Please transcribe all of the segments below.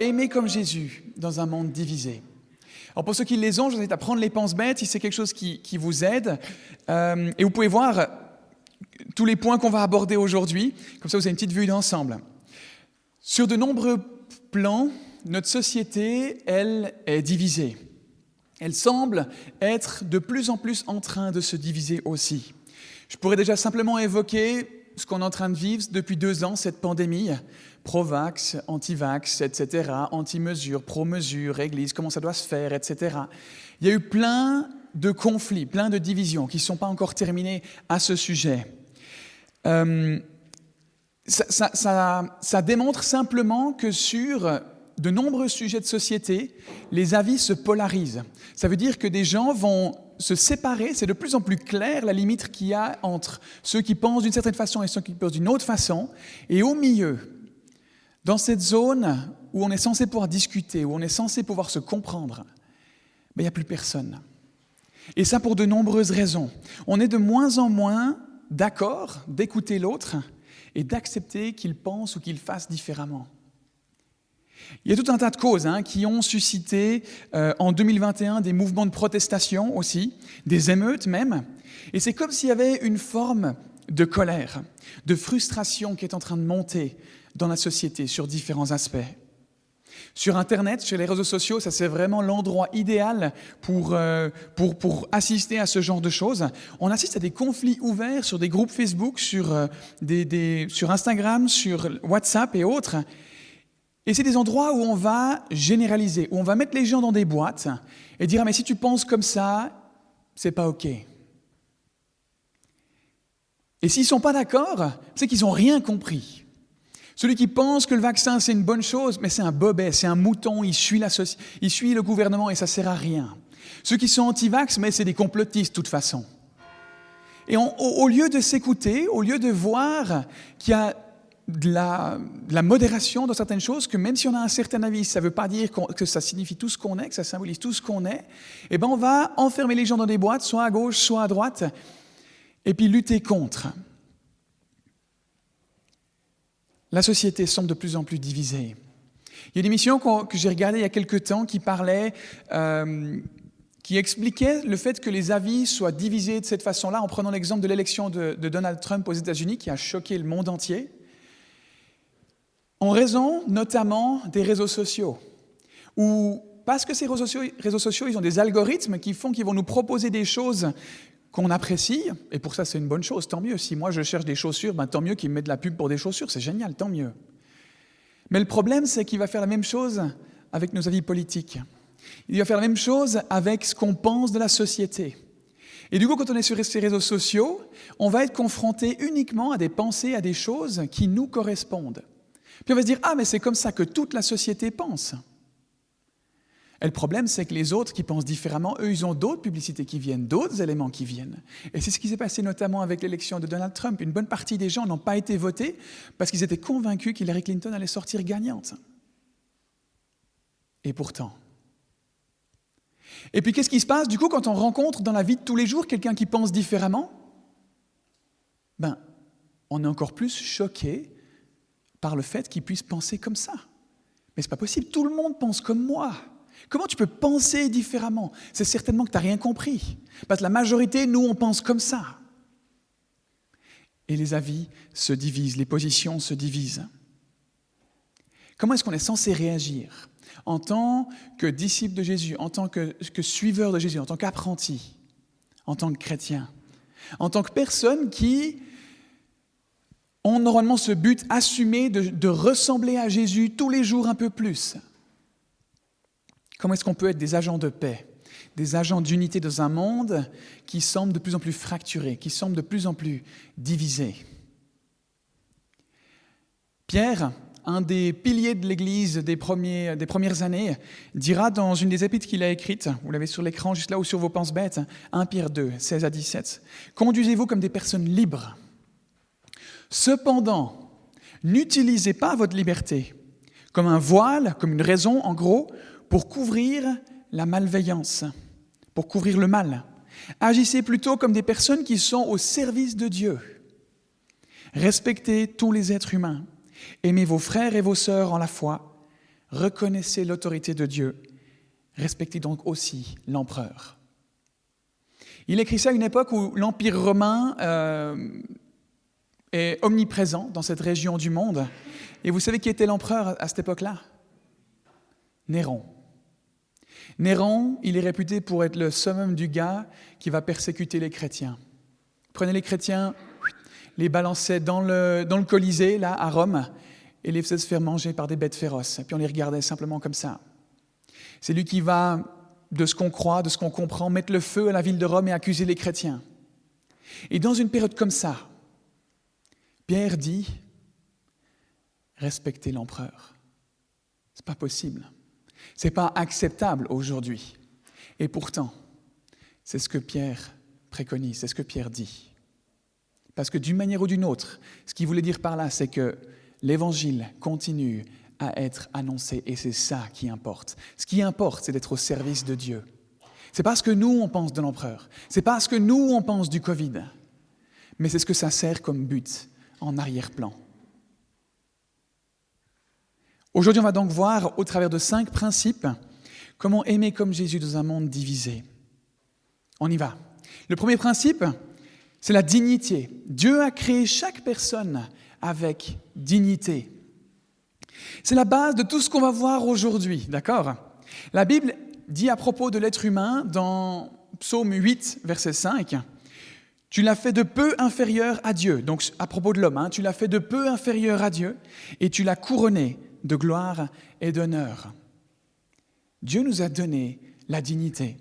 Aimer comme Jésus dans un monde divisé. Alors pour ceux qui les ont, je vous invite à prendre les penses bêtes si c'est quelque chose qui, vous aide. Euh, et vous pouvez voir tous les points qu'on va aborder aujourd'hui. Comme ça, vous avez une petite vue d'ensemble. Sur de nombreux plans, notre société, elle, est divisée. Elle semble être de plus en plus en train de se diviser aussi. Je pourrais déjà simplement évoquer ce qu'on est en train de vivre depuis deux ans, cette pandémie, pro-vax, anti-vax, etc., anti-mesure, pro-mesure, église, comment ça doit se faire, etc. Il y a eu plein de conflits, plein de divisions qui ne sont pas encore terminées à ce sujet. Euh, ça, ça, démontre simplement que sur de nombreux sujets de société, les avis se polarisent. Ça veut dire que des gens vont se séparer, c'est de plus en plus clair la limite qu'il y a entre ceux qui pensent d'une certaine façon et ceux qui pensent d'une autre façon. Et au milieu, dans cette zone où on est censé pouvoir discuter, où on est censé pouvoir se comprendre, il n'y a plus personne. Et ça pour de nombreuses raisons. On est de moins en moins d'accord d'écouter l'autre et d'accepter qu'il pense ou qu'il fasse différemment. Il y a tout un tas de causes hein, qui ont suscité euh, en 2021 des mouvements de protestation aussi, des émeutes même. Et c'est comme s'il y avait une forme de colère, de frustration qui est en train de monter dans la société sur différents aspects. Sur Internet, sur les réseaux sociaux, ça c'est vraiment l'endroit idéal pour, euh, pour, pour, assister à ce genre de choses. On assiste à des conflits ouverts sur des groupes Facebook, sur, euh, des, sur Instagram, sur WhatsApp et autres. Et c'est des endroits où on va généraliser, où on va mettre les gens dans des boîtes et dire ah, mais si tu penses comme ça, c'est pas OK. Et s'ils sont pas d'accord, c'est qu'ils n'ont rien compris. Celui qui pense que le vaccin c'est une bonne chose, mais c'est un bobet, c'est un mouton, il suit, il suit le gouvernement et ça sert à rien. Ceux qui sont anti-vax, mais c'est des complotistes de toute façon. Et au, lieu de s'écouter, au lieu de voir qu'il y a de la, modération dans certaines choses, que même si on a un certain avis, ça ne veut pas dire que ça signifie tout ce qu'on est, que ça symbolise tout ce qu'on est, eh ben on va enfermer les gens dans des boîtes, soit à gauche, soit à droite, et puis lutter contre. La société semble de plus en plus divisée. Il y a une émission que j'ai regardée il y a quelque temps qui parlait, euh, qui expliquait le fait que les avis soient divisés de cette façon-là, en prenant l'exemple de l'élection de, de Donald Trump aux États-Unis, qui a choqué le monde entier en raison notamment des réseaux sociaux, ou parce que ces réseaux sociaux, ils ont des algorithmes qui font qu'ils vont nous proposer des choses qu'on apprécie, et pour ça c'est une bonne chose, tant mieux. Si moi je cherche des chaussures, ben, tant mieux qu'il me mette de la pub pour des chaussures, c'est génial, tant mieux. Mais le problème c'est qu'il va faire la même chose avec nos avis politiques. Il va faire la même chose avec ce qu'on pense de la société. Et du coup, quand on est sur ces réseaux sociaux, on va être confronté uniquement à des pensées, à des choses qui nous correspondent. Puis on va se dire, ah mais c'est comme ça que toute la société pense. Et le problème, c'est que les autres qui pensent différemment, eux, ils ont d'autres publicités qui viennent, d'autres éléments qui viennent. Et c'est ce qui s'est passé notamment avec l'élection de Donald Trump. Une bonne partie des gens n'ont pas été votés parce qu'ils étaient convaincus qu'Hillary Clinton allait sortir gagnante. Et pourtant. Et puis qu'est-ce qui se passe du coup quand on rencontre dans la vie de tous les jours quelqu'un qui pense différemment? Ben, on est encore plus choqué par le fait qu'il puisse penser comme ça. Mais ce n'est pas possible, tout le monde pense comme moi. Comment tu peux penser différemment? C'est certainement que tu n'as rien compris. Parce que la majorité, nous, on pense comme ça. Et les avis se divisent, les positions se divisent. Comment est-ce qu'on est censé réagir? En tant que disciple de Jésus, en tant que, que suiveur de Jésus, en tant qu'apprenti, en tant que chrétien, en tant que personne qui ont normalement ce but assumé de, ressembler à Jésus tous les jours un peu plus. Comment est-ce qu'on peut être des agents de paix, des agents d'unité dans un monde qui semble de plus en plus fracturé, qui semble de plus en plus divisé? Pierre, un des piliers de l'Église des, des premières années, dira dans une des épîtres qu'il a écrites, vous l'avez sur l'écran juste là ou sur vos penses bêtes, 1 Pierre 2, 16 à 17, Conduisez-vous comme des personnes libres Cependant, n'utilisez pas votre liberté comme un voile, comme une raison, en gros, pour couvrir la malveillance, pour couvrir le mal. Agissez plutôt comme des personnes qui sont au service de Dieu. Respectez tous les êtres humains Aimez vos frères et vos sœurs en la foi, reconnaissez l'autorité de Dieu, respectez donc aussi l'empereur. Il écrit ça à une époque où l'Empire romain euh, est omniprésent dans cette région du monde. Et vous savez qui était l'empereur à cette époque-là? Néron. Néron, il est réputé pour être le summum du gars qui va persécuter les chrétiens. Prenez les chrétiens, les balançait dans le, dans le Colisée, là, à Rome, et les faisait se faire manger par des bêtes féroces. Et puis on les regardait simplement comme ça. C'est lui qui va, de ce qu'on croit, de ce qu'on comprend, mettre le feu à la ville de Rome et accuser les chrétiens. Et dans une période comme ça, Pierre dit respectez l'empereur. C'est pas possible. C'est pas acceptable aujourd'hui. Et pourtant, c'est ce que Pierre préconise, c'est ce que Pierre dit. Parce que d'une manière ou d'une autre, ce qu'il voulait dire par là, c'est que l'évangile continue à être annoncé et c'est ça qui importe. Ce qui importe, c'est d'être au service de Dieu. C'est pas ce que nous on pense de l'empereur, c'est pas ce que nous on pense du Covid, mais c'est ce que ça sert comme but en arrière-plan. Aujourd'hui, on va donc voir, au travers de cinq principes, comment aimer comme Jésus dans un monde divisé. On y va. Le premier principe, c'est la dignité. Dieu a créé chaque personne avec dignité. C'est la base de tout ce qu'on va voir aujourd'hui, d'accord? La Bible dit à propos de l'être humain dans Psaume 8, verset 5, tu l'as fait de peu inférieur à Dieu. Donc à propos de l'homme, hein, tu l'as fait de peu inférieur à Dieu et tu l'as couronné de gloire et d'honneur. Dieu nous a donné la dignité.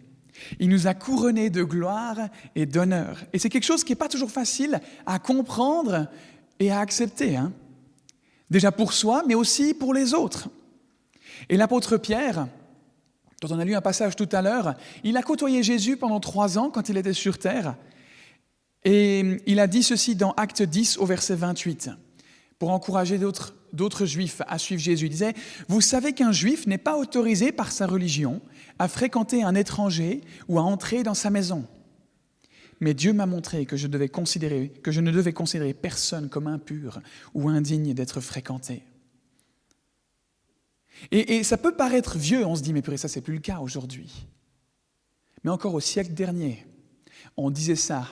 Il nous a couronnés de gloire et d'honneur. Et c'est quelque chose qui n'est pas toujours facile à comprendre et à accepter. Hein. Déjà pour soi, mais aussi pour les autres. Et l'apôtre Pierre, dont on a lu un passage tout à l'heure, il a côtoyé Jésus pendant trois ans quand il était sur terre. Et il a dit ceci dans Acte 10 au verset 28, pour encourager d'autres d'autres juifs à suivre Jésus. Il disait, vous savez qu'un juif n'est pas autorisé par sa religion à fréquenter un étranger ou à entrer dans sa maison. Mais Dieu m'a montré que je, devais considérer, que je ne devais considérer personne comme impur ou indigne d'être fréquenté. Et, ça peut paraître vieux, on se dit, mais purée, ça c'est plus le cas aujourd'hui. Mais encore au siècle dernier, on disait ça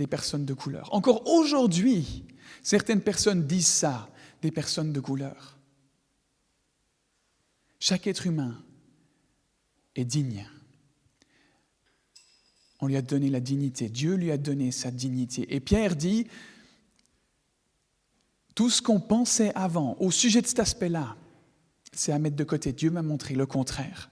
des personnes de couleur. Encore aujourd'hui, certaines personnes disent ça des personnes de couleur. Chaque être humain est digne. On lui a donné la dignité. Dieu lui a donné sa dignité. Et Pierre dit, tout ce qu'on pensait avant au sujet de cet aspect-là, c'est à mettre de côté. Dieu m'a montré le contraire.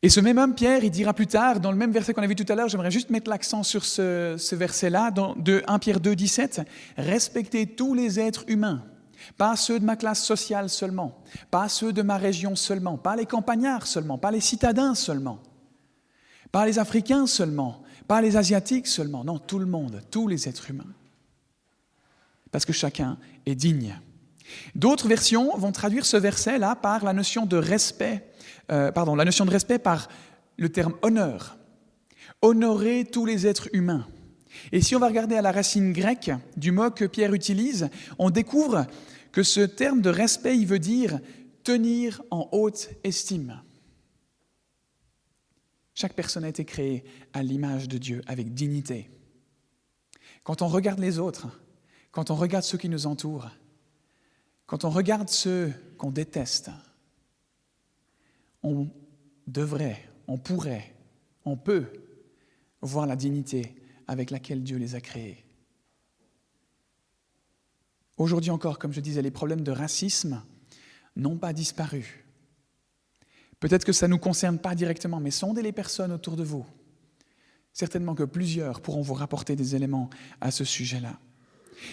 Et ce même homme, Pierre, il dira plus tard, dans le même verset qu'on a vu tout à l'heure, j'aimerais juste mettre l'accent sur ce, ce verset-là, de 1 Pierre 2, 17, respectez tous les êtres humains, pas ceux de ma classe sociale seulement, pas ceux de ma région seulement, pas les campagnards seulement, pas les citadins seulement, pas les Africains seulement, pas les Asiatiques seulement, non, tout le monde, tous les êtres humains. Parce que chacun est digne. D'autres versions vont traduire ce verset-là par la notion de respect euh, pardon, la notion de respect par le terme honneur. Honorer tous les êtres humains. Et si on va regarder à la racine grecque du mot que Pierre utilise, on découvre que ce terme de respect, il veut dire tenir en haute estime. Chaque personne a été créée à l'image de Dieu, avec dignité. Quand on regarde les autres, quand on regarde ceux qui nous entourent, quand on regarde ceux qu'on déteste, on devrait, on pourrait, on peut voir la dignité avec laquelle Dieu les a créés. Aujourd'hui encore, comme je disais, les problèmes de racisme n'ont pas disparu. Peut-être que ça ne nous concerne pas directement, mais sondez les personnes autour de vous. Certainement que plusieurs pourront vous rapporter des éléments à ce sujet-là.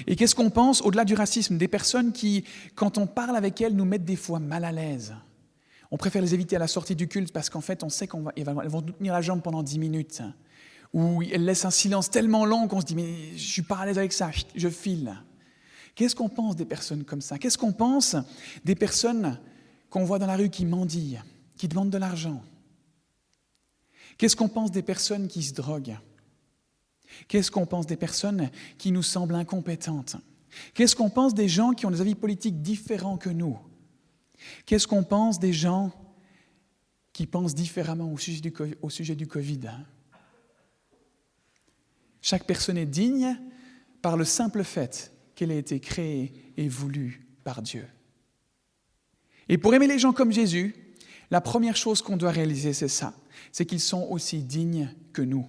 Et qu'est-ce qu'on pense au-delà du racisme Des personnes qui, quand on parle avec elles, nous mettent des fois mal à l'aise? On préfère les éviter à la sortie du culte parce qu'en fait, on sait qu'elles vont nous tenir la jambe pendant dix minutes. Ou elles laissent un silence tellement long qu'on se dit, mais je suis pas à l'aise avec ça, je file. Qu'est-ce qu'on pense des personnes comme ça? Qu'est-ce qu'on pense des personnes qu'on voit dans la rue qui mendient, qui demandent de l'argent? Qu'est-ce qu'on pense des personnes qui se droguent? Qu'est-ce qu'on pense des personnes qui nous semblent incompétentes? Qu'est-ce qu'on pense des gens qui ont des avis politiques différents que nous? Qu'est-ce qu'on pense des gens qui pensent différemment au sujet du, Covid? Chaque personne est digne par le simple fait qu'elle ait été créée et voulue par Dieu. Et pour aimer les gens comme Jésus, la première chose qu'on doit réaliser, c'est ça, c'est qu'ils sont aussi dignes que nous,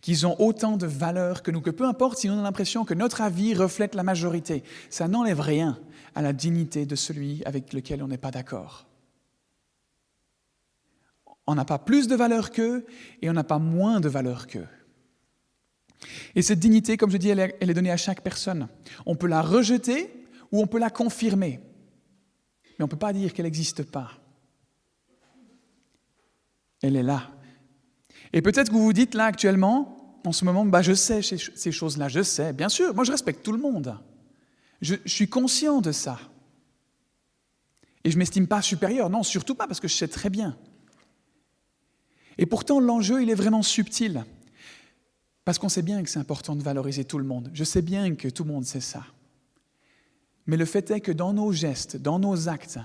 qu'ils ont autant de valeur que nous, que peu importe si on a l'impression que notre avis reflète la majorité, ça n'enlève rien à la dignité de celui avec lequel on n'est pas d'accord. On n'a pas plus de valeur qu'eux et on n'a pas moins de valeur qu'eux. Et cette dignité, comme je dis, elle est donnée à chaque personne. On peut la rejeter ou on peut la confirmer. Mais on ne peut pas dire qu'elle n'existe pas. Elle est là. Et peut-être que vous vous dites là actuellement, en ce moment, bah, je sais ces choses-là, je sais. Bien sûr, moi je respecte tout le monde. Je, suis conscient de ça. Et je ne m'estime pas supérieur, non, surtout pas, parce que je sais très bien. Et pourtant, l'enjeu, il est vraiment subtil. Parce qu'on sait bien que c'est important de valoriser tout le monde. Je sais bien que tout le monde sait ça. Mais le fait est que dans nos gestes, dans nos actes,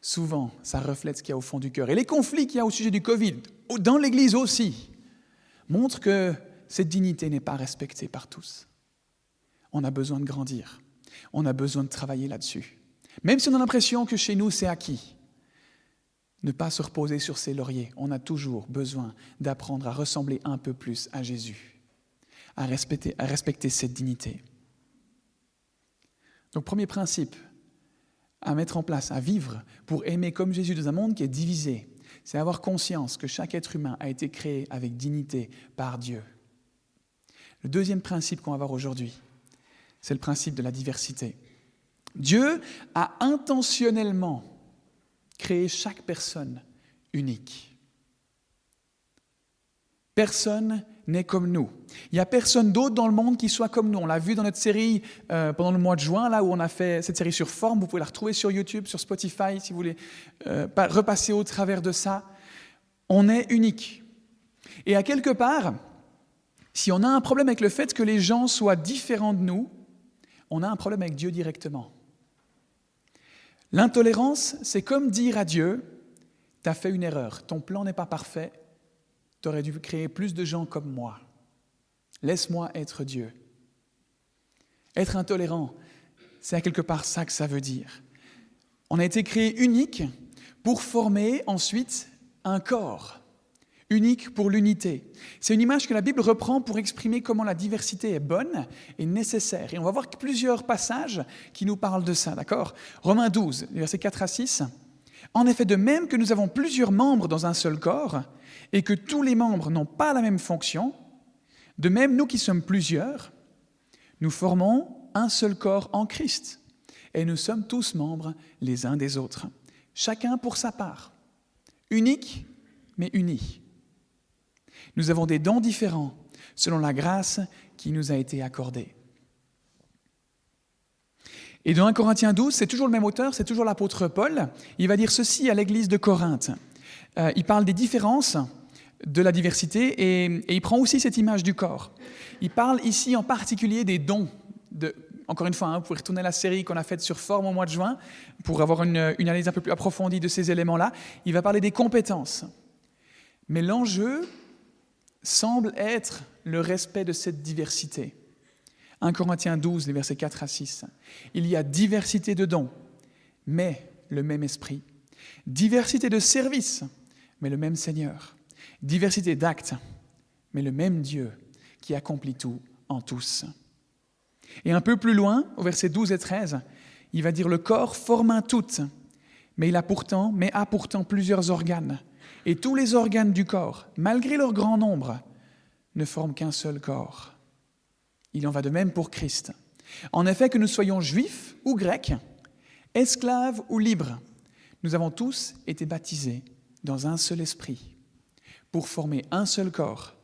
souvent, ça reflète ce qu'il y a au fond du cœur. Et les conflits qu'il y a au sujet du Covid, dans l'Église aussi, montrent que cette dignité n'est pas respectée par tous. On a besoin de grandir. On a besoin de travailler là-dessus. Même si on a l'impression que chez nous, c'est acquis. Ne pas se reposer sur ses lauriers. On a toujours besoin d'apprendre à ressembler un peu plus à Jésus, à respecter, à respecter cette dignité. Donc premier principe à mettre en place, à vivre pour aimer comme Jésus dans un monde qui est divisé, c'est avoir conscience que chaque être humain a été créé avec dignité par Dieu. Le deuxième principe qu'on va voir aujourd'hui, c'est le principe de la diversité. Dieu a intentionnellement créé chaque personne unique. Personne n'est comme nous. Il n'y a personne d'autre dans le monde qui soit comme nous. On l'a vu dans notre série euh, pendant le mois de juin, là où on a fait cette série sur forme. Vous pouvez la retrouver sur YouTube, sur Spotify, si vous voulez euh, repasser au travers de ça. On est unique. Et à quelque part, si on a un problème avec le fait que les gens soient différents de nous, on a un problème avec Dieu directement. L'intolérance, c'est comme dire à Dieu, tu as fait une erreur, ton plan n'est pas parfait, tu aurais dû créer plus de gens comme moi. Laisse-moi être Dieu. Être intolérant, c'est à quelque part ça que ça veut dire. On a été créé unique pour former ensuite un corps, unique pour l'unité. C'est une image que la Bible reprend pour exprimer comment la diversité est bonne et nécessaire. Et on va voir plusieurs passages qui nous parlent de ça, d'accord? Romains 12, versets 4 à 6. En effet, de même que nous avons plusieurs membres dans un seul corps, et que tous les membres n'ont pas la même fonction, de même nous qui sommes plusieurs, nous formons un seul corps en Christ, et nous sommes tous membres les uns des autres, chacun pour sa part, unique mais unis. Nous avons des dons différents selon la grâce qui nous a été accordée. Et dans 1 Corinthiens 12, c'est toujours le même auteur, c'est toujours l'apôtre Paul. Il va dire ceci à l'église de Corinthe. Euh, il parle des différences de la diversité et, il prend aussi cette image du corps. Il parle ici en particulier des dons. Encore une fois, hein, vous pouvez retourner à la série qu'on a faite sur forme au mois de juin pour avoir une analyse un peu plus approfondie de ces éléments-là. Il va parler des compétences. Mais l'enjeu semble être le respect de cette diversité. 1 Corinthiens 12, les versets 4 à 6. Il y a diversité de dons, mais le même esprit. Diversité de services, mais le même Seigneur diversité d'actes, mais le même Dieu qui accomplit tout en tous. Et un peu plus loin, au verset 12 et 13, il va dire le corps forme un tout, mais il a pourtant, mais a pourtant plusieurs organes. Et tous les organes du corps, malgré leur grand nombre, ne forment qu'un seul corps. Il en va de même pour Christ. En effet, que nous soyons juifs ou grecs, esclaves ou libres, nous avons tous été baptisés dans un seul esprit pour former un seul corps,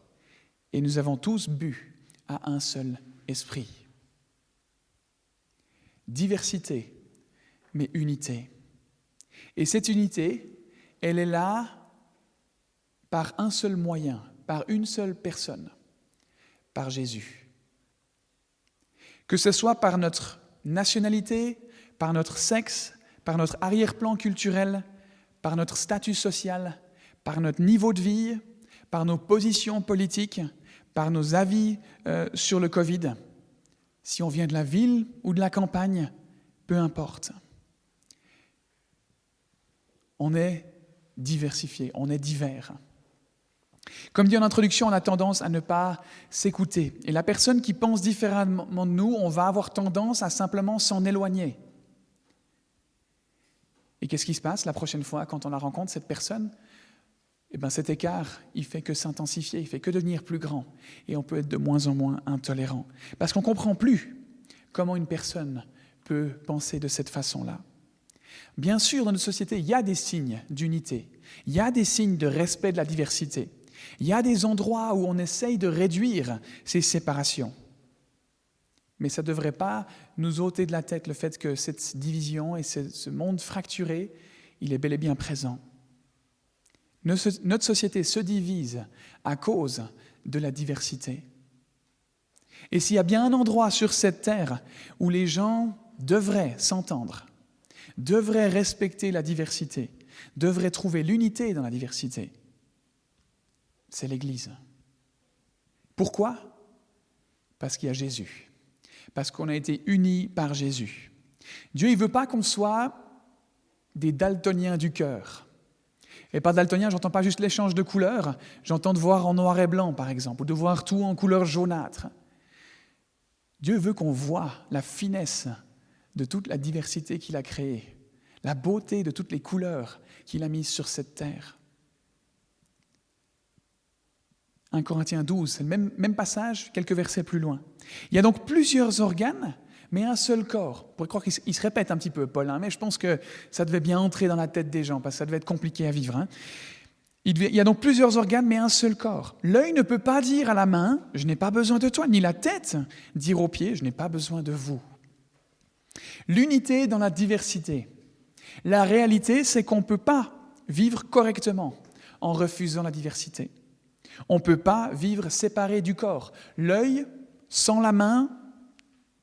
et nous avons tous bu à un seul esprit. Diversité, mais unité. Et cette unité, elle est là par un seul moyen, par une seule personne, par Jésus. Que ce soit par notre nationalité, par notre sexe, par notre arrière-plan culturel, par notre statut social, par notre niveau de vie, par nos positions politiques, par nos avis euh, sur le Covid. Si on vient de la ville ou de la campagne, peu importe. On est diversifié, on est divers. Comme dit en introduction, on a tendance à ne pas s'écouter. Et la personne qui pense différemment de nous, on va avoir tendance à simplement s'en éloigner. Et qu'est-ce qui se passe la prochaine fois quand on la rencontre, cette personne? Eh bien cet écart, il fait que s'intensifier, il fait que devenir plus grand. Et on peut être de moins en moins intolérant. Parce qu'on ne comprend plus comment une personne peut penser de cette façon-là. Bien sûr, dans notre société, il y a des signes d'unité, il y a des signes de respect de la diversité. Il y a des endroits où on essaye de réduire ces séparations. Mais ça ne devrait pas nous ôter de la tête le fait que cette division et ce monde fracturé, il est bel et bien présent. Notre société se divise à cause de la diversité. Et s'il y a bien un endroit sur cette terre où les gens devraient s'entendre, devraient respecter la diversité, devraient trouver l'unité dans la diversité, c'est l'Église. Pourquoi? Parce qu'il y a Jésus. Parce qu'on a été unis par Jésus. Dieu, il ne veut pas qu'on soit des daltoniens du cœur. Et par daltonien, j'entends pas juste l'échange de couleurs, j'entends de voir en noir et blanc, par exemple, ou de voir tout en couleur jaunâtre. Dieu veut qu'on voit la finesse de toute la diversité qu'il a créée, la beauté de toutes les couleurs qu'il a mises sur cette terre. 1 Corinthiens 12, c'est le même, passage, quelques versets plus loin. Il y a donc plusieurs organes, mais un seul corps. On pourrait croire qu'il se répète un petit peu, Paul, hein, mais je pense que ça devait bien entrer dans la tête des gens, parce que ça devait être compliqué à vivre. Hein. Il, il y a donc plusieurs organes, mais un seul corps. L'œil ne peut pas dire à la main, je n'ai pas besoin de toi, ni la tête dire aux pieds, je n'ai pas besoin de vous. L'unité dans la diversité. La réalité, c'est qu'on ne peut pas vivre correctement en refusant la diversité. On ne peut pas vivre séparé du corps. L'œil sans la main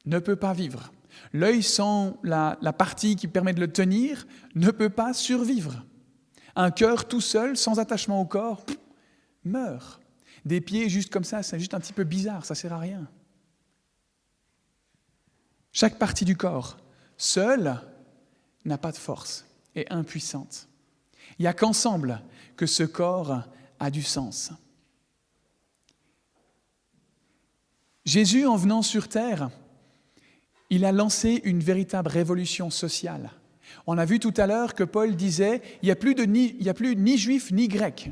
ne peut pas vivre. L'œil sans la, partie qui permet de le tenir ne peut pas survivre. Un cœur tout seul, sans attachement au corps, meurt. Des pieds juste comme ça, c'est juste un petit peu bizarre, ça ne sert à rien. Chaque partie du corps, seule, n'a pas de force, est impuissante. Il n'y a qu'ensemble que ce corps a du sens. Jésus, en venant sur terre, il a lancé une véritable révolution sociale. On a vu tout à l'heure que Paul disait, il n'y a, plus de ni, il a plus ni juif ni grec.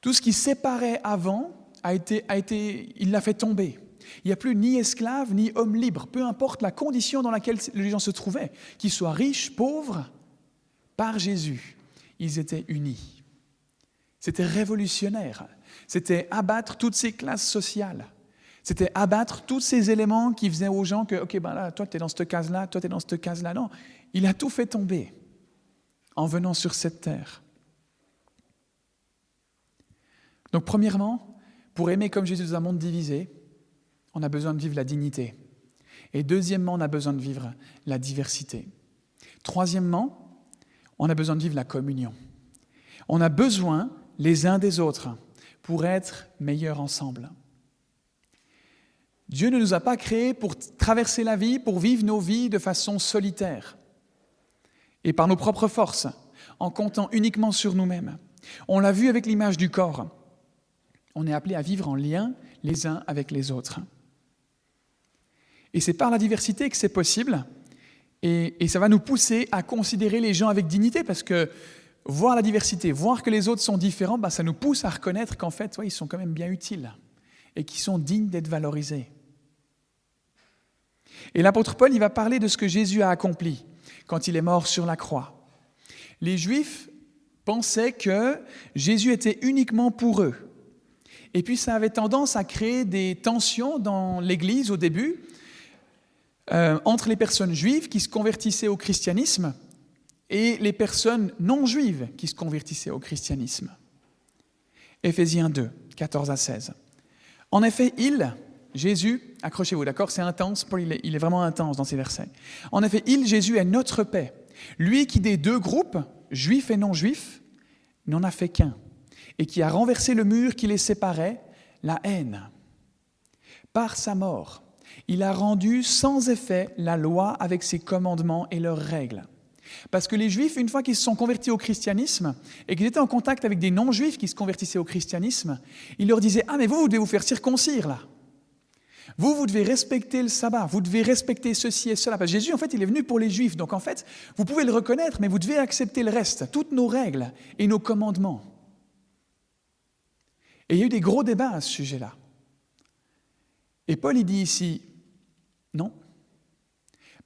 Tout ce qui séparait avant a été, a été il l'a fait tomber. Il n'y a plus ni esclave ni homme libre, peu importe la condition dans laquelle les gens se trouvaient, qu'ils soient riches, pauvres, par Jésus, ils étaient unis. C'était révolutionnaire. C'était abattre toutes ces classes sociales. C'était abattre tous ces éléments qui faisaient aux gens que, OK, ben là, toi, tu es dans cette case-là, toi, tu es dans cette case-là. Non, il a tout fait tomber en venant sur cette terre. Donc, premièrement, pour aimer comme Jésus dans un monde divisé, on a besoin de vivre la dignité. Et deuxièmement, on a besoin de vivre la diversité. Troisièmement, on a besoin de vivre la communion. On a besoin les uns des autres pour être meilleurs ensemble. Dieu ne nous a pas créés pour traverser la vie, pour vivre nos vies de façon solitaire et par nos propres forces, en comptant uniquement sur nous-mêmes. On l'a vu avec l'image du corps. On est appelé à vivre en lien les uns avec les autres. Et c'est par la diversité que c'est possible. Et, et, ça va nous pousser à considérer les gens avec dignité parce que voir la diversité, voir que les autres sont différents, bah, ça nous pousse à reconnaître qu'en fait, ils sont quand même bien utiles et qu'ils sont dignes d'être valorisés. Et l'apôtre Paul, il va parler de ce que Jésus a accompli quand il est mort sur la croix. Les Juifs pensaient que Jésus était uniquement pour eux. Et puis ça avait tendance à créer des tensions dans l'Église au début euh, entre les personnes juives qui se convertissaient au christianisme et les personnes non juives qui se convertissaient au christianisme. Éphésiens 2, 14 à 16. En effet, il, Jésus, accrochez-vous, d'accord C'est intense, il est, il est vraiment intense dans ces versets. En effet, il, Jésus, est notre paix. Lui qui des deux groupes, juifs et non juifs, n'en a fait qu'un, et qui a renversé le mur qui les séparait, la haine. Par sa mort, il a rendu sans effet la loi avec ses commandements et leurs règles. Parce que les juifs, une fois qu'ils se sont convertis au christianisme et qu'ils étaient en contact avec des non-juifs qui se convertissaient au christianisme, il leur disait Ah, mais vous, vous devez vous faire circoncire là. Vous, vous devez respecter le sabbat, vous devez respecter ceci et cela. Parce que Jésus, en fait, il est venu pour les juifs. Donc, en fait, vous pouvez le reconnaître, mais vous devez accepter le reste, toutes nos règles et nos commandements. Et il y a eu des gros débats à ce sujet-là. Et Paul, il dit ici.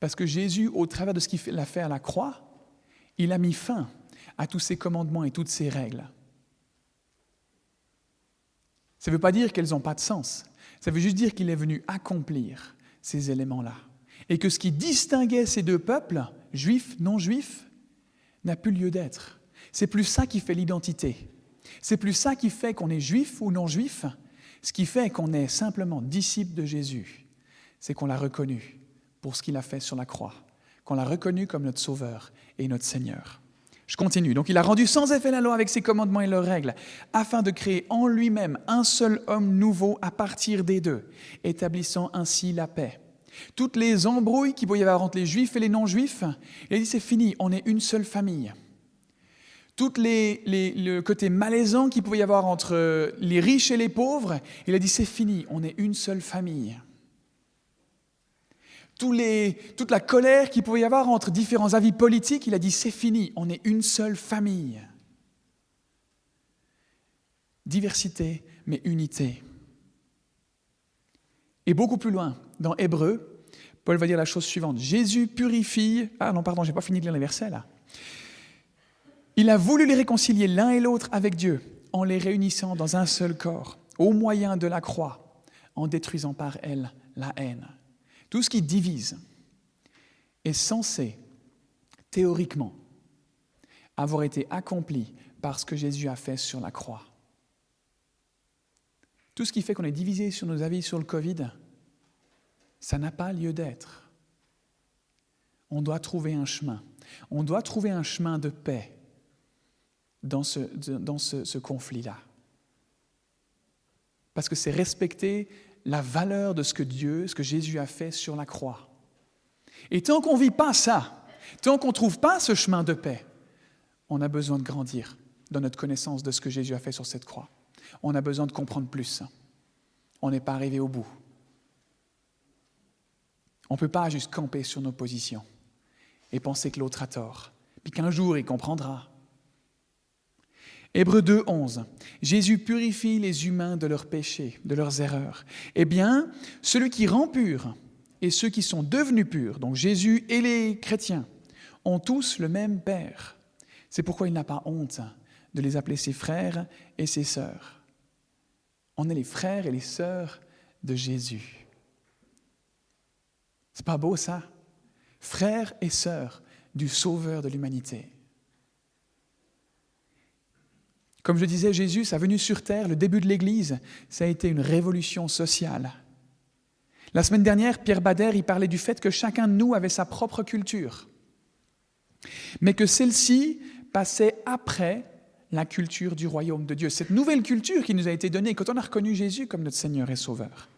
Parce que Jésus, au travers de ce qu'il a fait à la croix, il a mis fin à tous ses commandements et toutes ses règles. Ça ne veut pas dire qu'elles n'ont pas de sens. Ça veut juste dire qu'il est venu accomplir ces éléments-là. Et que ce qui distinguait ces deux peuples, juifs, non juifs, n'a plus lieu d'être. C'est plus ça qui fait l'identité. C'est plus ça qui fait qu'on est juif ou non juif. Ce qui fait qu'on est simplement disciple de Jésus, c'est qu'on l'a reconnu pour ce qu'il a fait sur la croix, qu'on l'a reconnu comme notre Sauveur et notre Seigneur. Je continue. Donc il a rendu sans effet la loi avec ses commandements et leurs règles, afin de créer en lui-même un seul homme nouveau à partir des deux, établissant ainsi la paix. Toutes les embrouilles qu'il pouvait y avoir entre les juifs et les non-juifs, il a dit c'est fini, on est une seule famille. Toutes les, le côté malaisant qu'il pouvait y avoir entre les riches et les pauvres, il a dit c'est fini, on est une seule famille toute la colère qu'il pouvait y avoir entre différents avis politiques, il a dit c'est fini, on est une seule famille. Diversité, mais unité. Et beaucoup plus loin, dans Hébreu, Paul va dire la chose suivante. Jésus purifie. Ah non, pardon, j'ai pas fini de lire les versets là. Il a voulu les réconcilier l'un et l'autre avec Dieu en les réunissant dans un seul corps, au moyen de la croix, en détruisant par elle la haine. Tout ce qui divise est censé, théoriquement, avoir été accompli par ce que Jésus a fait sur la croix. Tout ce qui fait qu'on est divisé sur nos avis sur le Covid, ça n'a pas lieu d'être. On doit trouver un chemin. On doit trouver un chemin de paix dans ce, conflit-là. Parce que c'est respecter la valeur de ce que Dieu, ce que Jésus a fait sur la croix. Et tant qu'on ne vit pas ça, tant qu'on ne trouve pas ce chemin de paix, on a besoin de grandir dans notre connaissance de ce que Jésus a fait sur cette croix. On a besoin de comprendre plus. On n'est pas arrivé au bout. On ne peut pas juste camper sur nos positions et penser que l'autre a tort, puis qu'un jour il comprendra, Hébreu 2, 11. Jésus purifie les humains de leurs péchés, de leurs erreurs. Eh bien, celui qui rend pur et ceux qui sont devenus purs, donc Jésus et les chrétiens, ont tous le même Père. C'est pourquoi il n'a pas honte de les appeler ses frères et ses sœurs. On est les frères et les sœurs de Jésus. C'est pas beau ça? Frères et sœurs du Sauveur de l'humanité. Comme je disais, Jésus, sa venue sur terre, le début de l'Église, ça a été une révolution sociale. La semaine dernière, Pierre Bader y parlait du fait que chacun de nous avait sa propre culture, mais que celle-ci passait après la culture du royaume de Dieu, cette nouvelle culture qui nous a été donnée quand on a reconnu Jésus comme notre Seigneur et Sauveur.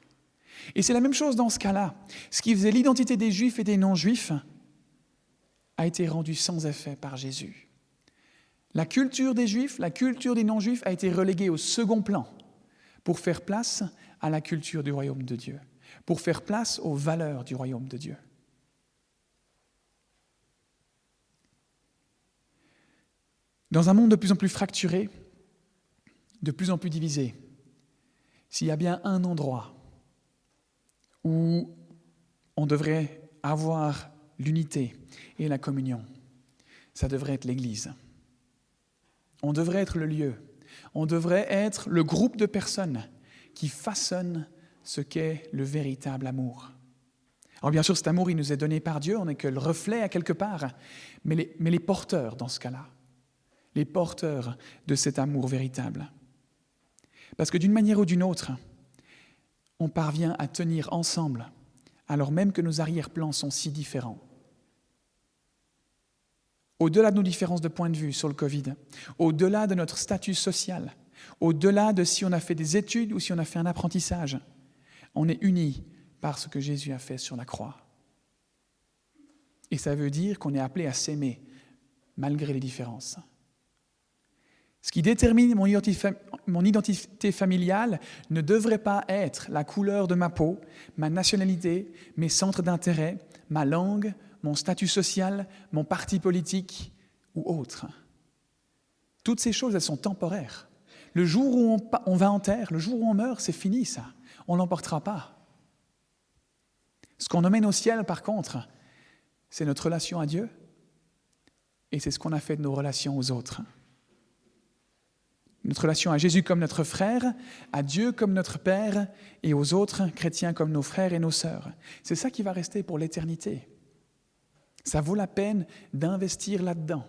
Et c'est la même chose dans ce cas-là. Ce qui faisait l'identité des Juifs et des non-Juifs a été rendu sans effet par Jésus. La culture des Juifs, la culture des non-Juifs a été reléguée au second plan pour faire place à la culture du royaume de Dieu, pour faire place aux valeurs du royaume de Dieu. Dans un monde de plus en plus fracturé, de plus en plus divisé, s'il y a bien un endroit où on devrait avoir l'unité et la communion, ça devrait être l'Église. On devrait être le lieu. On devrait être le groupe de personnes qui façonnent ce qu'est le véritable amour. Alors bien sûr, cet amour, il nous est donné par Dieu, on n'est que le reflet à quelque part, mais les, porteurs dans ce cas-là, les porteurs de cet amour véritable. Parce que d'une manière ou d'une autre, on parvient à tenir ensemble alors même que nos arrière-plans sont si différents. Au-delà de nos différences de point de vue sur le Covid, au-delà de notre statut social, au-delà de si on a fait des études ou si on a fait un apprentissage, on est unis par ce que Jésus a fait sur la croix. Et ça veut dire qu'on est appelé à s'aimer malgré les différences. Ce qui détermine mon identité, familiale ne devrait pas être la couleur de ma peau, ma nationalité, mes centres d'intérêt, ma langue, mon statut social, mon parti politique ou autre. Toutes ces choses, elles sont temporaires. Le jour où on, va en terre, le jour où on meurt, c'est fini ça. On ne l'emportera pas. Ce qu'on emmène au ciel, par contre, c'est notre relation à Dieu et c'est ce qu'on a fait de nos relations aux autres notre relation à Jésus comme notre frère, à Dieu comme notre Père et aux autres chrétiens comme nos frères et nos sœurs. C'est ça qui va rester pour l'éternité. Ça vaut la peine d'investir là-dedans.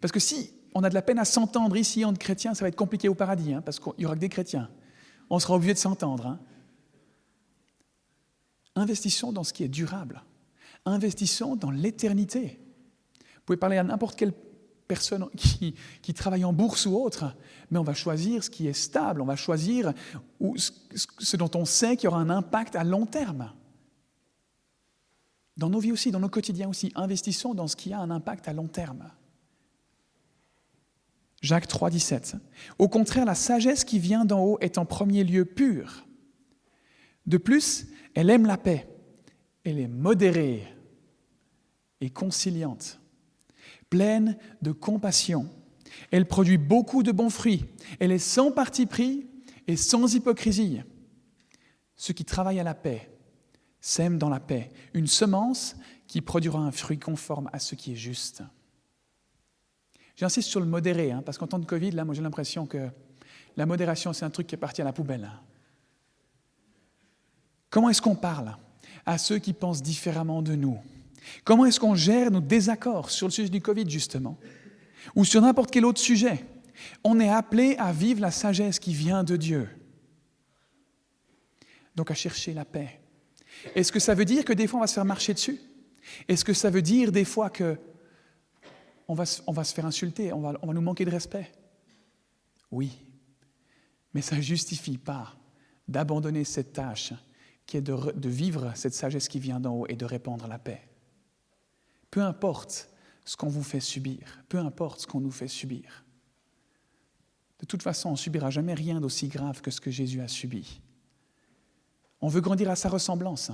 Parce que si on a de la peine à s'entendre ici entre chrétiens, ça va être compliqué au paradis, hein, parce qu'il n'y aura que des chrétiens. On sera obligé de s'entendre. Hein. Investissons dans ce qui est durable. Investissons dans l'éternité. Vous pouvez parler à n'importe quel personnes qui, travaillent en bourse ou autre, mais on va choisir ce qui est stable, on va choisir ce dont on sait qu'il y aura un impact à long terme. Dans nos vies aussi, dans nos quotidiens aussi, investissons dans ce qui a un impact à long terme. Jacques 3, 17. Au contraire, la sagesse qui vient d'en haut est en premier lieu pure. De plus, elle aime la paix. Elle est modérée et conciliante pleine de compassion. Elle produit beaucoup de bons fruits. Elle est sans parti pris et sans hypocrisie. Ceux qui travaillent à la paix sèment dans la paix une semence qui produira un fruit conforme à ce qui est juste. J'insiste sur le modéré, hein, parce qu'en temps de Covid, là, moi j'ai l'impression que la modération, c'est un truc qui est parti à la poubelle. Comment est-ce qu'on parle à ceux qui pensent différemment de nous? Comment est-ce qu'on gère nos désaccords sur le sujet du Covid, justement? Ou sur n'importe quel autre sujet? On est appelé à vivre la sagesse qui vient de Dieu. Donc à chercher la paix. Est-ce que ça veut dire que des fois on va se faire marcher dessus? Est-ce que ça veut dire des fois que on va, se faire insulter, on va, nous manquer de respect? Oui. Mais ça ne justifie pas d'abandonner cette tâche qui est de vivre cette sagesse qui vient d'en haut et de répandre la paix. Peu importe ce qu'on vous fait subir, peu importe ce qu'on nous fait subir. De toute façon, on ne subira jamais rien d'aussi grave que ce que Jésus a subi. On veut grandir à sa ressemblance.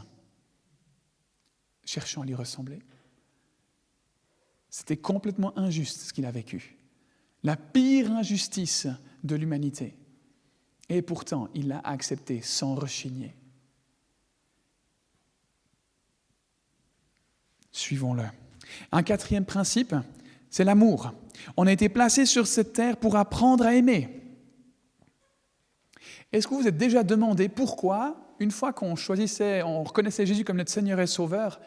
Cherchons à lui ressembler. C'était complètement injuste ce qu'il a vécu. La pire injustice de l'humanité. Et pourtant, il l'a accepté sans rechigner. Suivons-le. Un quatrième principe, c'est l'amour. On a été placé sur cette terre pour apprendre à aimer. Est-ce que vous vous êtes déjà demandé pourquoi, une fois qu'on choisissait, on reconnaissait Jésus comme notre Seigneur et Sauveur,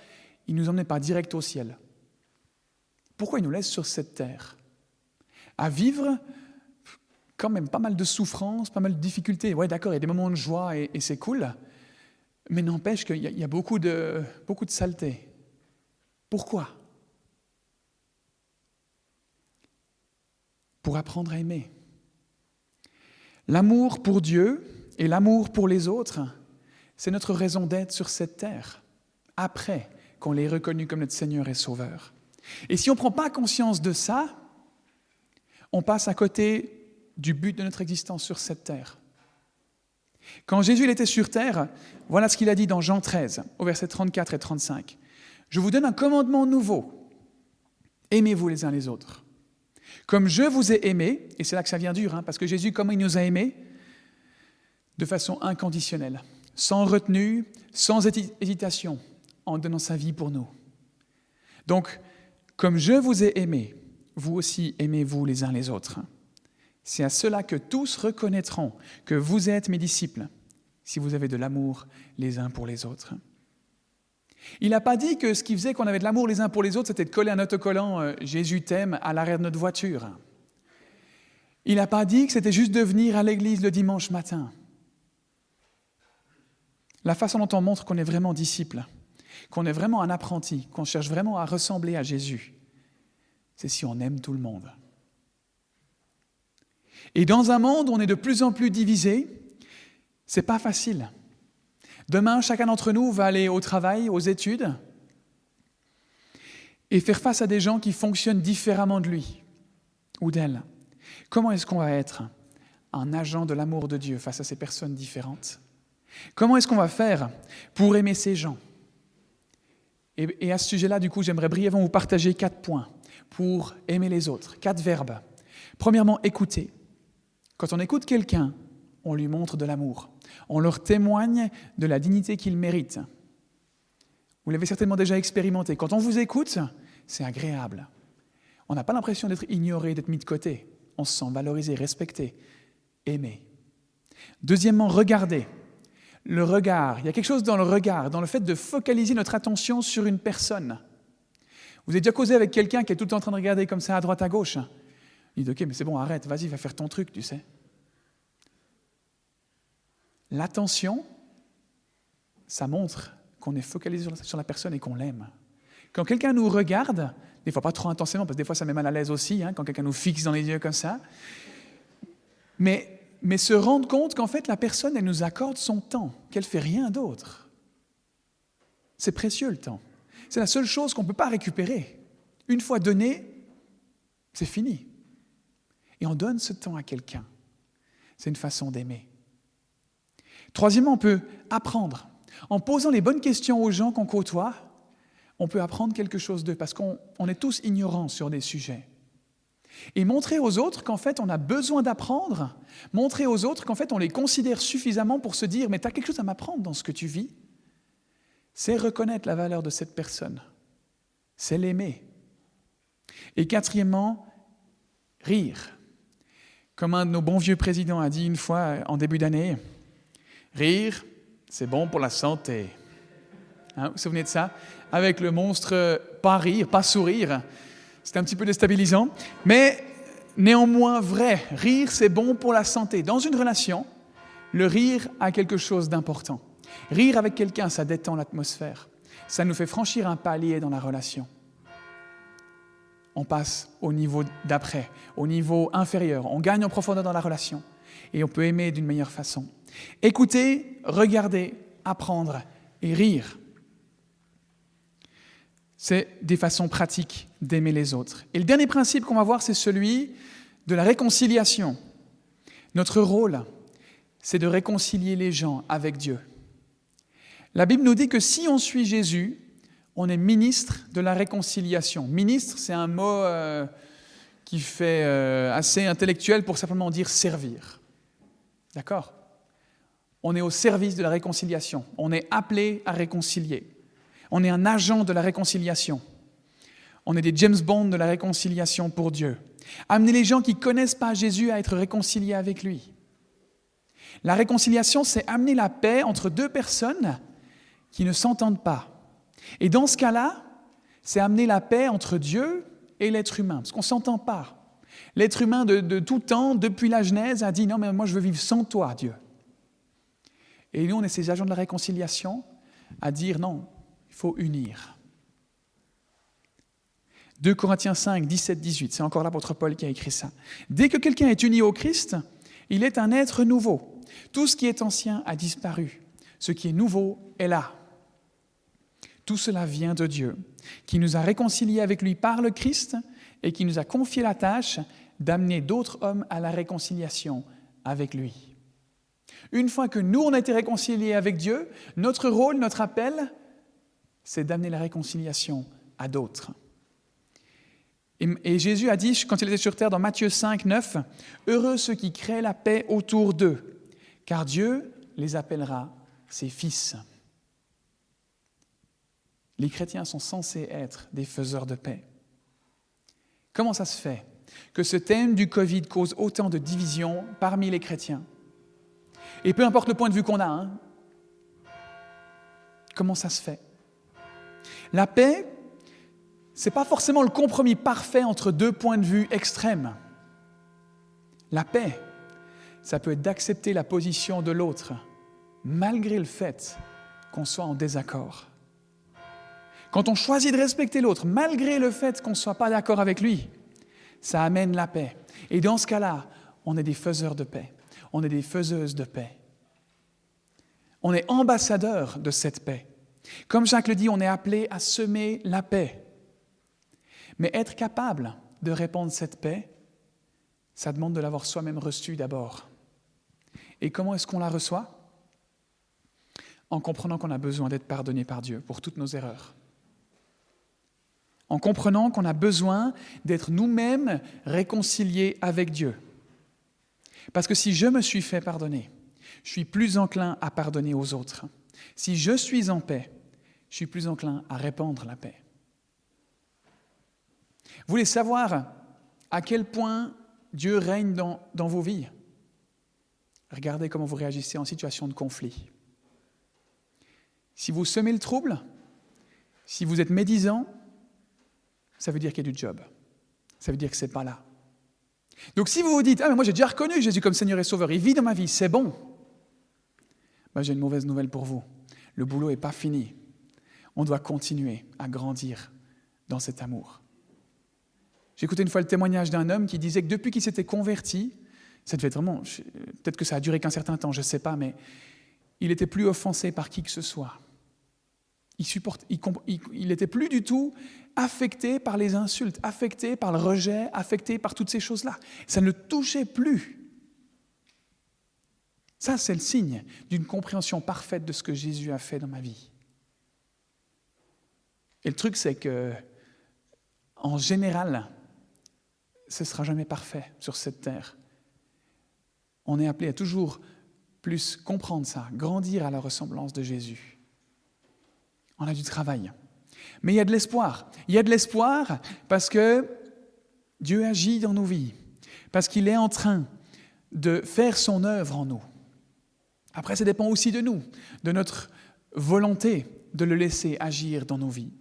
il ne nous emmenait pas direct au ciel? Pourquoi il nous laisse sur cette terre? À vivre quand même pas mal de souffrances, pas mal de difficultés. Oui, d'accord, il y a des moments de joie et, c'est cool, mais n'empêche qu'il y, a beaucoup de, beaucoup de saleté. Pourquoi? Pour apprendre à aimer. L'amour pour Dieu et l'amour pour les autres, c'est notre raison d'être sur cette terre, après qu'on l'ait reconnu comme notre Seigneur et Sauveur. Et si on ne prend pas conscience de ça, on passe à côté du but de notre existence sur cette terre. Quand Jésus était sur terre, voilà ce qu'il a dit dans Jean 13, au verset 34 et 35. Je vous donne un commandement nouveau. Aimez-vous les uns les autres. Comme je vous ai aimé, et c'est là que ça vient dur, hein, parce que Jésus, comment il nous a aimés? De façon inconditionnelle, sans retenue, sans hésitation, en donnant sa vie pour nous. Donc, comme je vous ai aimé, vous aussi aimez-vous les uns les autres. C'est à cela que tous reconnaîtront que vous êtes mes disciples, si vous avez de l'amour les uns pour les autres. Il n'a pas dit que ce qui faisait qu'on avait de l'amour les uns pour les autres, c'était de coller un autocollant euh, Jésus t'aime à l'arrière de notre voiture. Il n'a pas dit que c'était juste de venir à l'église le dimanche matin. La façon dont on montre qu'on est vraiment disciple, qu'on est vraiment un apprenti, qu'on cherche vraiment à ressembler à Jésus, c'est si on aime tout le monde. Et dans un monde où on est de plus en plus divisé, c'est pas facile. Demain, chacun d'entre nous va aller au travail, aux études, et faire face à des gens qui fonctionnent différemment de lui ou d'elle. Comment est-ce qu'on va être un agent de l'amour de Dieu face à ces personnes différentes? Comment est-ce qu'on va faire pour aimer ces gens? Et, à ce sujet-là, du coup, j'aimerais brièvement vous partager quatre points pour aimer les autres, quatre verbes. Premièrement, écouter. Quand on écoute quelqu'un, on lui montre de l'amour. On leur témoigne de la dignité qu'il mérite. Vous l'avez certainement déjà expérimenté. Quand on vous écoute, c'est agréable. On n'a pas l'impression d'être ignoré, d'être mis de côté. On se sent valorisé, respecté, aimé. Deuxièmement, regarder le regard. Il y a quelque chose dans le regard, dans le fait de focaliser notre attention sur une personne. Vous avez déjà causé avec quelqu'un qui est tout le temps en train de regarder comme ça à droite, à gauche. Il dit Ok, mais c'est bon, arrête, vas-y, va faire ton truc, tu sais. L'attention, ça montre qu'on est focalisé sur la personne et qu'on l'aime. Quand quelqu'un nous regarde, des fois pas trop intensément, parce que des fois ça met mal à l'aise aussi, hein, quand quelqu'un nous fixe dans les yeux comme ça, mais se rendre compte qu'en fait, la personne, elle nous accorde son temps, qu'elle fait rien d'autre. C'est précieux le temps. C'est la seule chose qu'on ne peut pas récupérer. Une fois donné, c'est fini. Et on donne ce temps à quelqu'un. C'est une façon d'aimer. Troisièmement, on peut apprendre. En posant les bonnes questions aux gens qu'on côtoie, on peut apprendre quelque chose d'eux, parce qu'on est tous ignorants sur des sujets. Et montrer aux autres qu'en fait on a besoin d'apprendre, montrer aux autres qu'en fait on les considère suffisamment pour se dire mais tu as quelque chose à m'apprendre dans ce que tu vis, c'est reconnaître la valeur de cette personne, c'est l'aimer. Et quatrièmement, rire. Comme un de nos bons vieux présidents a dit une fois en début d'année, rire, c'est bon pour la santé. Hein, vous vous souvenez de ça? Avec le monstre pas rire, pas sourire, c'est un petit peu déstabilisant, mais néanmoins vrai. Rire, c'est bon pour la santé. Dans une relation, le rire a quelque chose d'important. Rire avec quelqu'un, ça détend l'atmosphère. Ça nous fait franchir un palier dans la relation. On passe au niveau d'après, au niveau inférieur. On gagne en profondeur dans la relation et on peut aimer d'une meilleure façon. Écouter, regarder, apprendre et rire c'est des façons pratiques d'aimer les autres. Et le dernier principe qu'on va voir, c'est celui de la réconciliation. Notre rôle, c'est de réconcilier les gens avec Dieu. La Bible nous dit que si on suit Jésus, on est ministre de la réconciliation. Ministre, c'est un mot euh, qui fait euh, assez intellectuel pour simplement dire servir. D'accord? On est au service de la réconciliation. On est appelé à réconcilier. On est un agent de la réconciliation. On est des James Bond de la réconciliation pour Dieu. Amener les gens qui ne connaissent pas Jésus à être réconciliés avec lui. La réconciliation, c'est amener la paix entre deux personnes qui ne s'entendent pas. Et dans ce cas-là, c'est amener la paix entre Dieu et l'être humain, parce qu'on ne s'entend pas. L'être humain de, de, tout temps, depuis la Genèse, a dit non, mais moi je veux vivre sans toi, Dieu. Et nous, on est ces agents de la réconciliation à dire non, faut unir. 2 Corinthiens 5, 17, 18, c'est encore l'apôtre Paul qui a écrit ça. Dès que quelqu'un est uni au Christ, il est un être nouveau. Tout ce qui est ancien a disparu. Ce qui est nouveau est là. Tout cela vient de Dieu, qui nous a réconciliés avec lui par le Christ et qui nous a confié la tâche d'amener d'autres hommes à la réconciliation avec lui. Une fois que nous, on a été réconciliés avec Dieu, notre rôle, notre appel, c'est d'amener la réconciliation à d'autres. Et, Jésus a dit, quand il était sur terre, dans Matthieu 5, 9, Heureux ceux qui créent la paix autour d'eux, car Dieu les appellera ses fils. Les chrétiens sont censés être des faiseurs de paix. Comment ça se fait que ce thème du Covid cause autant de divisions parmi les chrétiens? Et peu importe le point de vue qu'on a, hein, comment ça se fait? La paix, ce n'est pas forcément le compromis parfait entre deux points de vue extrêmes. La paix, ça peut être d'accepter la position de l'autre, malgré le fait qu'on soit en désaccord. Quand on choisit de respecter l'autre, malgré le fait qu'on ne soit pas d'accord avec lui, ça amène la paix. Et dans ce cas-là, on est des faiseurs de paix. On est des faiseuses de paix. On est ambassadeurs de cette paix. Comme Jacques le dit, on est appelé à semer la paix. Mais être capable de répandre cette paix, ça demande de l'avoir soi-même reçue d'abord. Et comment est-ce qu'on la reçoit? En comprenant qu'on a besoin d'être pardonné par Dieu pour toutes nos erreurs. En comprenant qu'on a besoin d'être nous-mêmes réconciliés avec Dieu. Parce que si je me suis fait pardonner, je suis plus enclin à pardonner aux autres. Si je suis en paix, je suis plus enclin à répandre la paix. Vous voulez savoir à quel point Dieu règne dans, vos vies? Regardez comment vous réagissez en situation de conflit. Si vous semez le trouble, si vous êtes médisant, ça veut dire qu'il y a du job. Ça veut dire que ce n'est pas là. Donc si vous vous dites, ah mais moi j'ai déjà reconnu Jésus comme Seigneur et Sauveur, il vit dans ma vie, c'est bon, ben, j'ai une mauvaise nouvelle pour vous. Le boulot n'est pas fini. On doit continuer à grandir dans cet amour. J'ai écouté une fois le témoignage d'un homme qui disait que depuis qu'il s'était converti, ça devait être vraiment, peut-être que ça a duré qu'un certain temps, je ne sais pas, mais il était plus offensé par qui que ce soit. Il supporte, il n'était plus du tout affecté par les insultes, affecté par le rejet, affecté par toutes ces choses-là. Ça ne le touchait plus. Ça, c'est le signe d'une compréhension parfaite de ce que Jésus a fait dans ma vie. Et le truc, c'est que, en général, ce ne sera jamais parfait sur cette terre. On est appelé à toujours plus comprendre ça, grandir à la ressemblance de Jésus. On a du travail. Mais il y a de l'espoir. Il y a de l'espoir parce que Dieu agit dans nos vies, parce qu'il est en train de faire son œuvre en nous. Après, ça dépend aussi de nous, de notre volonté de le laisser agir dans nos vies.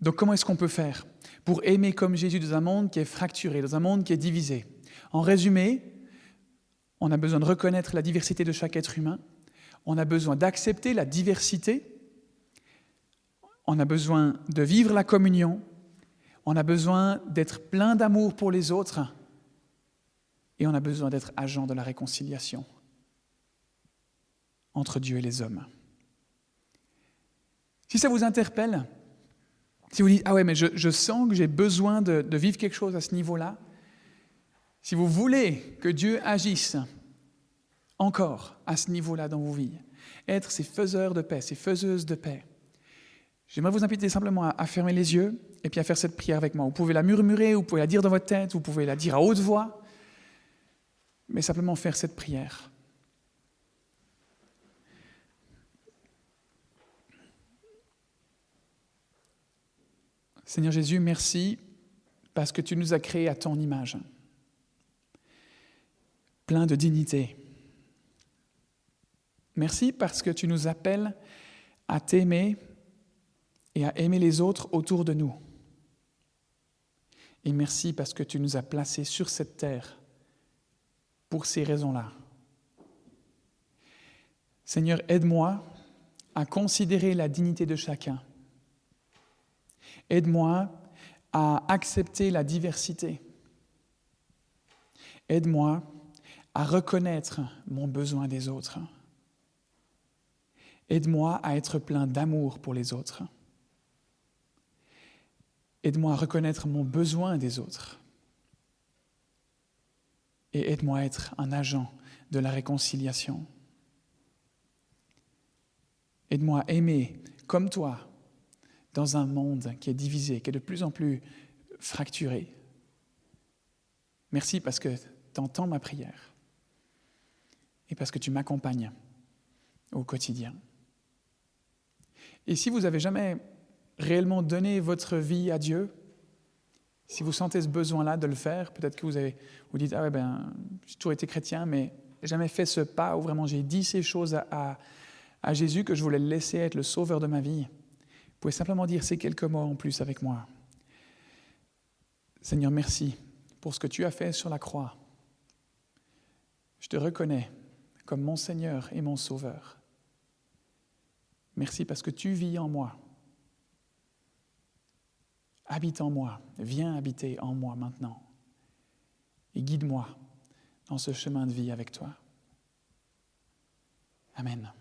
Donc comment est-ce qu'on peut faire pour aimer comme Jésus dans un monde qui est fracturé, dans un monde qui est divisé? En résumé, on a besoin de reconnaître la diversité de chaque être humain, on a besoin d'accepter la diversité, on a besoin de vivre la communion, on a besoin d'être plein d'amour pour les autres. Et on a besoin d'être agent de la réconciliation entre Dieu et les hommes. Si ça vous interpelle, si vous dites, ah ouais, mais je, sens que j'ai besoin de, vivre quelque chose à ce niveau-là, si vous voulez que Dieu agisse encore à ce niveau-là dans vos vies, être ces faiseurs de paix, ces faiseuses de paix, j'aimerais vous inviter simplement à, fermer les yeux et puis à faire cette prière avec moi. Vous pouvez la murmurer, vous pouvez la dire dans votre tête, vous pouvez la dire à haute voix mais simplement faire cette prière. Seigneur Jésus, merci parce que tu nous as créés à ton image, plein de dignité. Merci parce que tu nous appelles à t'aimer et à aimer les autres autour de nous. Et merci parce que tu nous as placés sur cette terre pour ces raisons-là. Seigneur, aide-moi à considérer la dignité de chacun. Aide-moi à accepter la diversité. Aide-moi à reconnaître mon besoin des autres. Aide-moi à être plein d'amour pour les autres. Aide-moi à reconnaître mon besoin des autres et aide-moi à être un agent de la réconciliation. Aide-moi à aimer comme toi dans un monde qui est divisé, qui est de plus en plus fracturé. Merci parce que tu entends ma prière et parce que tu m'accompagnes au quotidien. Et si vous n'avez jamais réellement donné votre vie à Dieu, si vous sentez ce besoin-là de le faire, peut-être que vous avez, vous dites, ah ouais, ben, j'ai toujours été chrétien, mais jamais fait ce pas où vraiment j'ai dit ces choses à, à, Jésus que je voulais le laisser être le sauveur de ma vie. Vous pouvez simplement dire ces quelques mots en plus avec moi. Seigneur, merci pour ce que tu as fait sur la croix. Je te reconnais comme mon Seigneur et mon Sauveur. Merci parce que tu vis en moi. Habite en moi, viens habiter en moi maintenant et guide-moi dans ce chemin de vie avec toi. Amen.